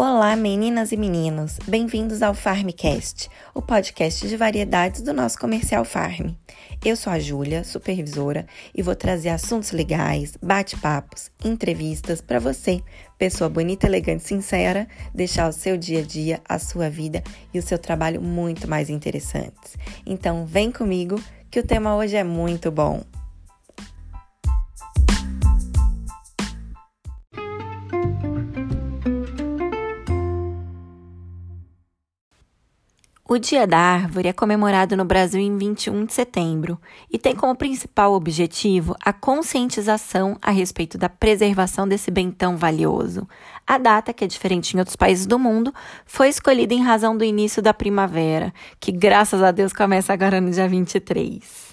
Olá, meninas e meninos! Bem-vindos ao Farmcast, o podcast de variedades do nosso comercial Farm. Eu sou a Júlia, supervisora, e vou trazer assuntos legais, bate-papos, entrevistas para você, pessoa bonita, elegante, sincera, deixar o seu dia a dia, a sua vida e o seu trabalho muito mais interessantes. Então, vem comigo que o tema hoje é muito bom. O Dia da Árvore é comemorado no Brasil em 21 de setembro e tem como principal objetivo a conscientização a respeito da preservação desse bem tão valioso. A data, que é diferente em outros países do mundo, foi escolhida em razão do início da primavera, que graças a Deus começa agora no dia 23.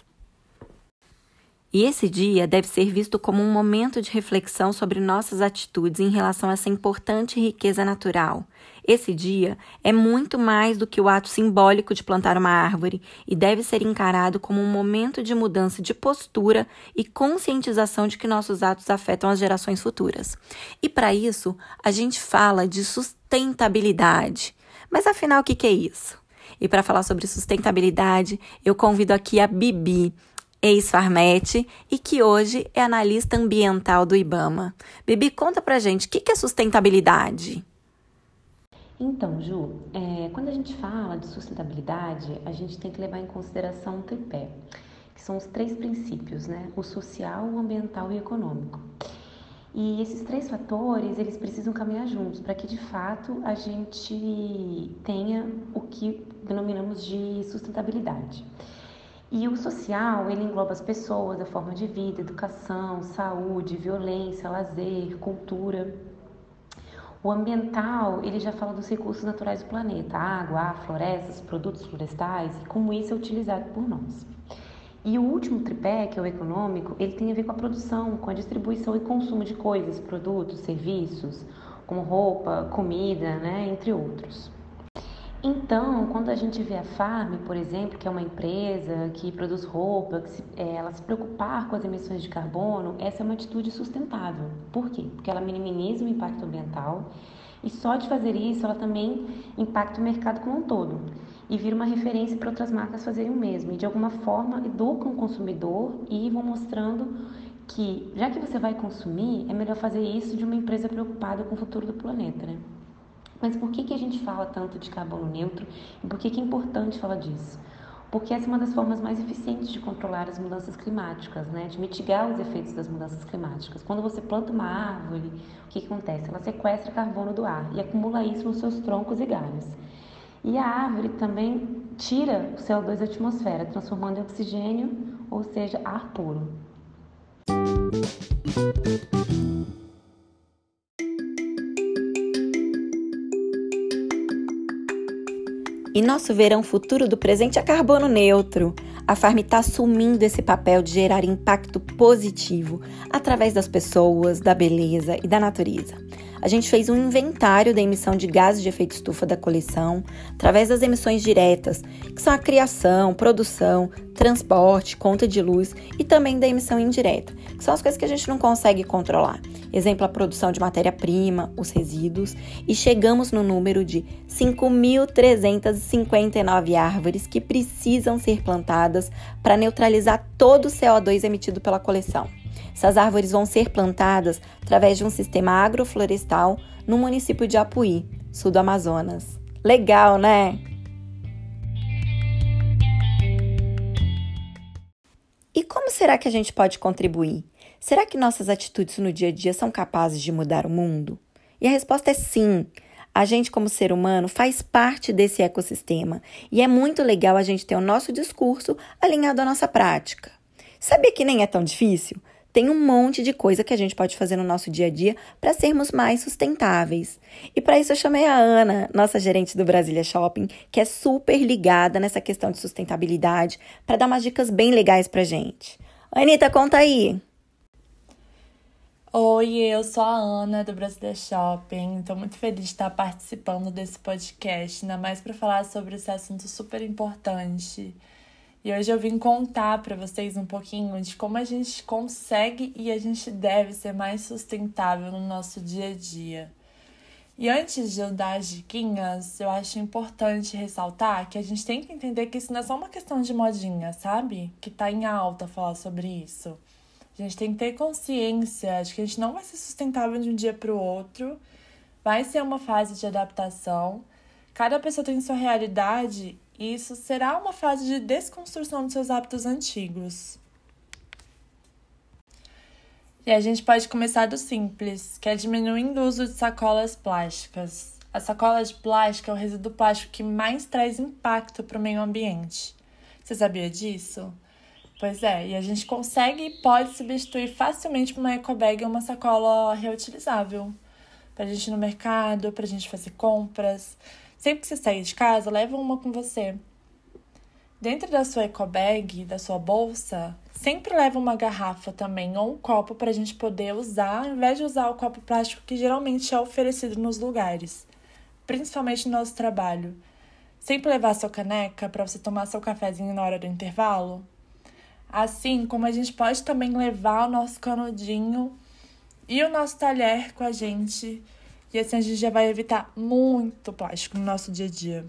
E esse dia deve ser visto como um momento de reflexão sobre nossas atitudes em relação a essa importante riqueza natural. Esse dia é muito mais do que o ato simbólico de plantar uma árvore e deve ser encarado como um momento de mudança de postura e conscientização de que nossos atos afetam as gerações futuras. E para isso, a gente fala de sustentabilidade. Mas afinal, o que é isso? E para falar sobre sustentabilidade, eu convido aqui a Bibi ex-Farmete e que hoje é analista ambiental do IBAMA. Bibi, conta pra gente, o que é sustentabilidade? Então, Ju, é, quando a gente fala de sustentabilidade, a gente tem que levar em consideração um tripé, que são os três princípios, né? O social, o ambiental e o econômico. E esses três fatores, eles precisam caminhar juntos para que de fato a gente tenha o que denominamos de sustentabilidade. E o social, ele engloba as pessoas, a forma de vida, educação, saúde, violência, lazer, cultura. O ambiental, ele já fala dos recursos naturais do planeta, água, ar, florestas, produtos florestais e como isso é utilizado por nós. E o último tripé, que é o econômico, ele tem a ver com a produção, com a distribuição e consumo de coisas, produtos, serviços, como roupa, comida, né, entre outros. Então, quando a gente vê a Farm, por exemplo, que é uma empresa que produz roupa, que se, é, ela se preocupar com as emissões de carbono, essa é uma atitude sustentável. Por quê? Porque ela minimiza o impacto ambiental e só de fazer isso ela também impacta o mercado como um todo e vira uma referência para outras marcas fazerem o mesmo e de alguma forma educam o consumidor e vão mostrando que já que você vai consumir, é melhor fazer isso de uma empresa preocupada com o futuro do planeta, né? Mas por que, que a gente fala tanto de carbono neutro e por que, que é importante falar disso? Porque essa é uma das formas mais eficientes de controlar as mudanças climáticas, né? de mitigar os efeitos das mudanças climáticas. Quando você planta uma árvore, o que, que acontece? Ela sequestra carbono do ar e acumula isso nos seus troncos e galhos. E a árvore também tira o CO2 da atmosfera, transformando em oxigênio, ou seja, ar puro. E nosso verão futuro do presente é carbono neutro. A Farm está assumindo esse papel de gerar impacto positivo através das pessoas, da beleza e da natureza. A gente fez um inventário da emissão de gases de efeito estufa da coleção através das emissões diretas, que são a criação, produção, transporte, conta de luz e também da emissão indireta, que são as coisas que a gente não consegue controlar exemplo, a produção de matéria-prima, os resíduos, e chegamos no número de 5.359 árvores que precisam ser plantadas para neutralizar todo o CO2 emitido pela coleção. Essas árvores vão ser plantadas através de um sistema agroflorestal no município de Apuí, sul do Amazonas. Legal, né? E como será que a gente pode contribuir? Será que nossas atitudes no dia a dia são capazes de mudar o mundo? E a resposta é sim. A gente, como ser humano, faz parte desse ecossistema e é muito legal a gente ter o nosso discurso alinhado à nossa prática. Sabia que nem é tão difícil? Tem um monte de coisa que a gente pode fazer no nosso dia a dia para sermos mais sustentáveis. E para isso eu chamei a Ana, nossa gerente do Brasília Shopping, que é super ligada nessa questão de sustentabilidade, para dar umas dicas bem legais para gente. Anitta, conta aí! Oi, eu sou a Ana do Brasileiro Shopping. Estou muito feliz de estar participando desse podcast, ainda mais para falar sobre esse assunto super importante. E hoje eu vim contar para vocês um pouquinho de como a gente consegue e a gente deve ser mais sustentável no nosso dia a dia. E antes de eu dar as diquinhas, eu acho importante ressaltar que a gente tem que entender que isso não é só uma questão de modinha, sabe? Que tá em alta falar sobre isso. A gente tem que ter consciência de que a gente não vai ser sustentável de um dia para o outro. Vai ser uma fase de adaptação. Cada pessoa tem sua realidade isso será uma fase de desconstrução dos seus hábitos antigos. E a gente pode começar do simples, que é diminuindo o uso de sacolas plásticas. A sacola de plástico é o resíduo plástico que mais traz impacto para o meio ambiente. Você sabia disso? Pois é, e a gente consegue e pode substituir facilmente uma ecobag ou uma sacola reutilizável. Pra gente ir no mercado, pra gente fazer compras. Sempre que você sair de casa, leva uma com você. Dentro da sua ecobag, da sua bolsa, Sempre leva uma garrafa também ou um copo para a gente poder usar, ao invés de usar o copo plástico que geralmente é oferecido nos lugares, principalmente no nosso trabalho. Sempre levar sua caneca para você tomar seu cafezinho na hora do intervalo. Assim como a gente pode também levar o nosso canudinho e o nosso talher com a gente. E assim a gente já vai evitar muito plástico no nosso dia a dia.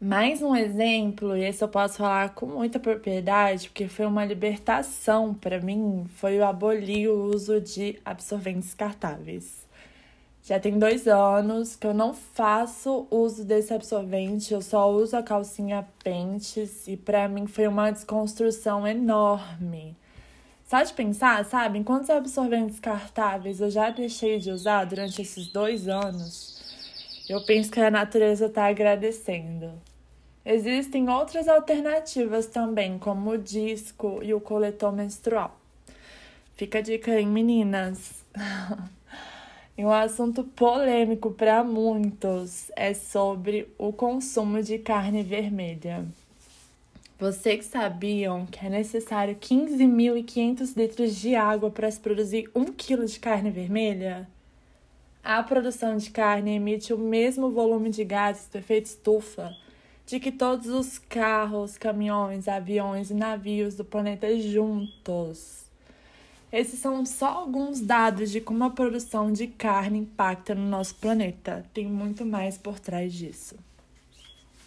Mais um exemplo, e esse eu posso falar com muita propriedade, porque foi uma libertação para mim, foi o abolir o uso de absorventes descartáveis. Já tem dois anos que eu não faço uso desse absorvente, eu só uso a calcinha pentes e para mim foi uma desconstrução enorme. Só de pensar, sabe, quantos absorventes descartáveis eu já deixei de usar durante esses dois anos, eu penso que a natureza está agradecendo. Existem outras alternativas também, como o disco e o coletor menstrual. Fica a dica aí, meninas. e um assunto polêmico para muitos é sobre o consumo de carne vermelha. Vocês sabiam que é necessário 15.500 litros de água para se produzir um quilo de carne vermelha? A produção de carne emite o mesmo volume de gases do efeito estufa de que todos os carros, caminhões, aviões e navios do planeta juntos. Esses são só alguns dados de como a produção de carne impacta no nosso planeta. Tem muito mais por trás disso.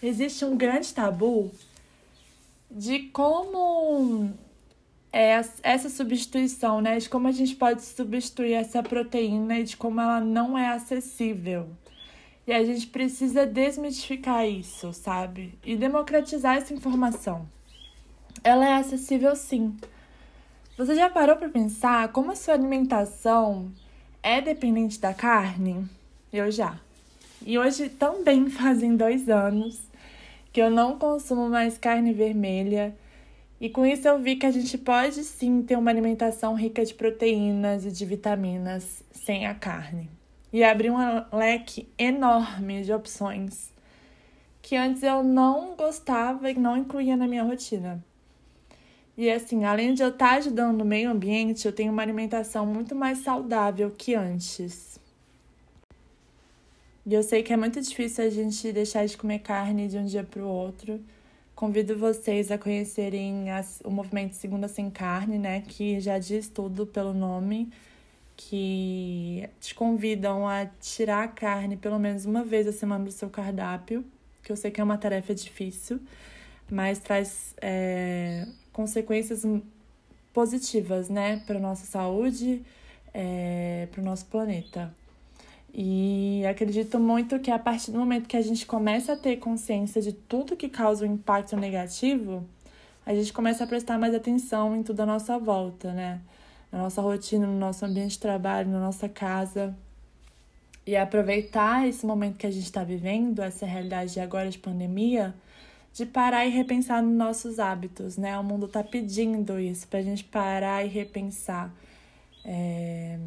Existe um grande tabu de como é essa substituição, né? De como a gente pode substituir essa proteína e de como ela não é acessível. E a gente precisa desmistificar isso, sabe? E democratizar essa informação. Ela é acessível sim. Você já parou para pensar como a sua alimentação é dependente da carne? Eu já. E hoje também fazem dois anos que eu não consumo mais carne vermelha e com isso eu vi que a gente pode sim ter uma alimentação rica de proteínas e de vitaminas sem a carne. E abrir um leque enorme de opções que antes eu não gostava e não incluía na minha rotina. E assim, além de eu estar ajudando no meio ambiente, eu tenho uma alimentação muito mais saudável que antes. E eu sei que é muito difícil a gente deixar de comer carne de um dia para o outro. Convido vocês a conhecerem as, o movimento Segunda Sem Carne, né? Que já diz tudo pelo nome, que te convidam a tirar a carne pelo menos uma vez a semana do seu cardápio, que eu sei que é uma tarefa difícil, mas traz é, consequências positivas, né, para nossa saúde, é, para o nosso planeta. E acredito muito que a partir do momento que a gente começa a ter consciência de tudo que causa um impacto negativo, a gente começa a prestar mais atenção em tudo à nossa volta, né? Na nossa rotina, no nosso ambiente de trabalho, na nossa casa. E aproveitar esse momento que a gente está vivendo, essa realidade de agora de pandemia, de parar e repensar nos nossos hábitos, né? O mundo está pedindo isso, para a gente parar e repensar. É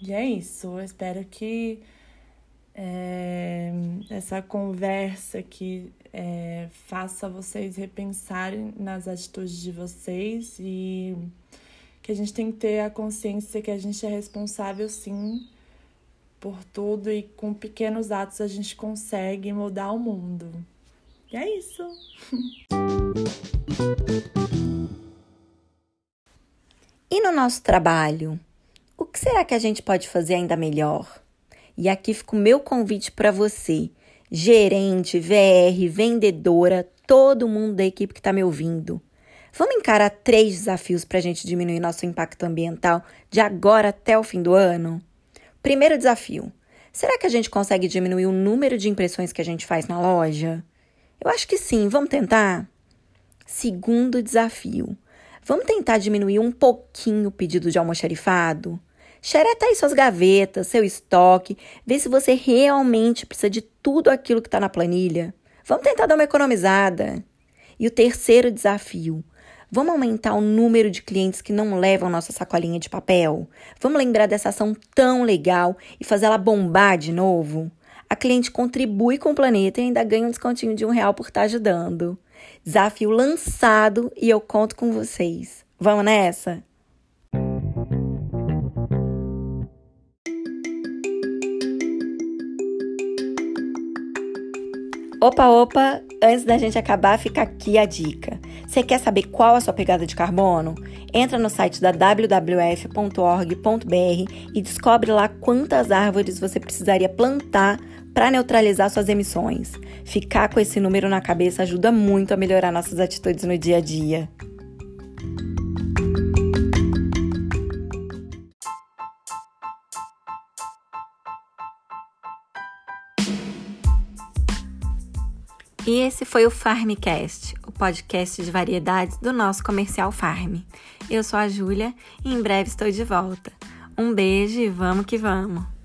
e é isso. Eu espero que é, essa conversa que é, faça vocês repensarem nas atitudes de vocês e que a gente tem que ter a consciência que a gente é responsável sim por tudo e com pequenos atos a gente consegue mudar o mundo. E é isso. E no nosso trabalho? O que será que a gente pode fazer ainda melhor? E aqui fica o meu convite para você, gerente, VR, vendedora, todo mundo da equipe que está me ouvindo. Vamos encarar três desafios para a gente diminuir nosso impacto ambiental de agora até o fim do ano? Primeiro desafio: será que a gente consegue diminuir o número de impressões que a gente faz na loja? Eu acho que sim, vamos tentar? Segundo desafio: vamos tentar diminuir um pouquinho o pedido de almoxarifado? Xereta aí suas gavetas, seu estoque, vê se você realmente precisa de tudo aquilo que está na planilha. Vamos tentar dar uma economizada. E o terceiro desafio: vamos aumentar o número de clientes que não levam nossa sacolinha de papel? Vamos lembrar dessa ação tão legal e fazer ela bombar de novo? A cliente contribui com o planeta e ainda ganha um descontinho de um real por estar tá ajudando. Desafio lançado e eu conto com vocês. Vamos nessa? Opa, opa! Antes da gente acabar, fica aqui a dica. Você quer saber qual a sua pegada de carbono? Entra no site da wwf.org.br e descobre lá quantas árvores você precisaria plantar para neutralizar suas emissões. Ficar com esse número na cabeça ajuda muito a melhorar nossas atitudes no dia a dia. E esse foi o Farmcast, o podcast de variedades do nosso comercial Farm. Eu sou a Júlia e em breve estou de volta. Um beijo e vamos que vamos!